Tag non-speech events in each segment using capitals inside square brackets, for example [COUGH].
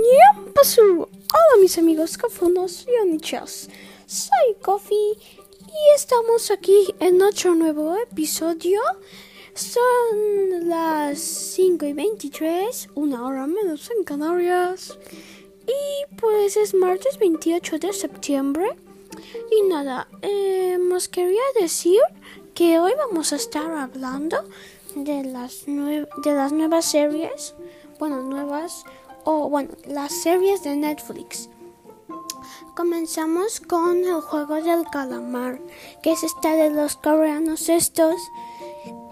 Hola mis amigos cofunos y onichas. Soy Kofi y estamos aquí en otro nuevo episodio. Son las 5 y 23, una hora menos en Canarias. Y pues es martes 28 de septiembre. Y nada, eh, os quería decir que hoy vamos a estar hablando de las, de las nuevas series. Bueno, nuevas o bueno, las series de Netflix. Comenzamos con el juego del calamar, que es esta de los coreanos estos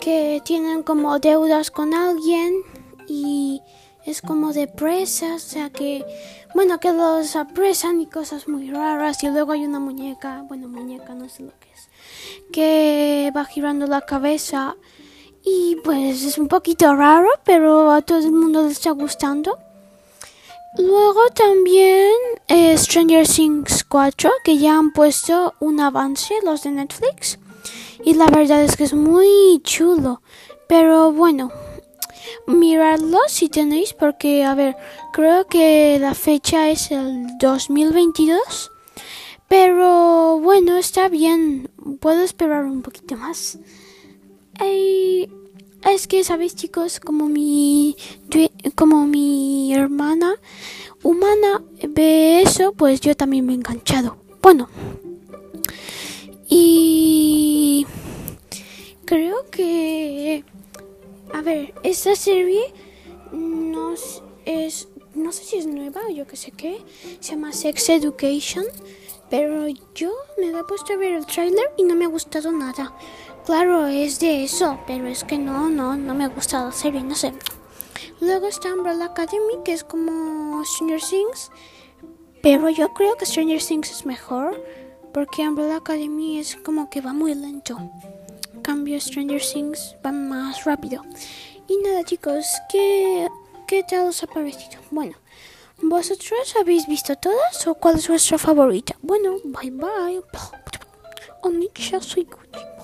que tienen como deudas con alguien y es como de presas, o sea que, bueno, que los apresan y cosas muy raras y luego hay una muñeca, bueno, muñeca no sé lo que es, que va girando la cabeza y pues es un poquito raro, pero a todo el mundo le está gustando. Luego también eh, Stranger Things 4, que ya han puesto un avance los de Netflix. Y la verdad es que es muy chulo. Pero bueno, miradlo si tenéis, porque a ver, creo que la fecha es el 2022. Pero bueno, está bien. Puedo esperar un poquito más. Es que, ¿sabéis chicos? Como mi, como mi hermana humana ve eso, pues yo también me he enganchado. Bueno. Y creo que... A ver, esta serie no es... No sé si es nueva o yo que sé qué. Se llama Sex Education. Pero yo me he puesto a ver el tráiler y no me ha gustado nada. Claro, es de eso, pero es que no, no, no me ha gustado la serie, no sé. Luego está Umbrella Academy, que es como Stranger Things, pero yo creo que Stranger Things es mejor, porque Umbrella Academy es como que va muy lento. En cambio, Stranger Things va más rápido. Y nada, chicos, ¿qué, qué tal os ha parecido? Bueno, ¿vosotros habéis visto todas o cuál es vuestra favorita? Bueno, bye bye. [LAUGHS] Onicha, soy Gucci.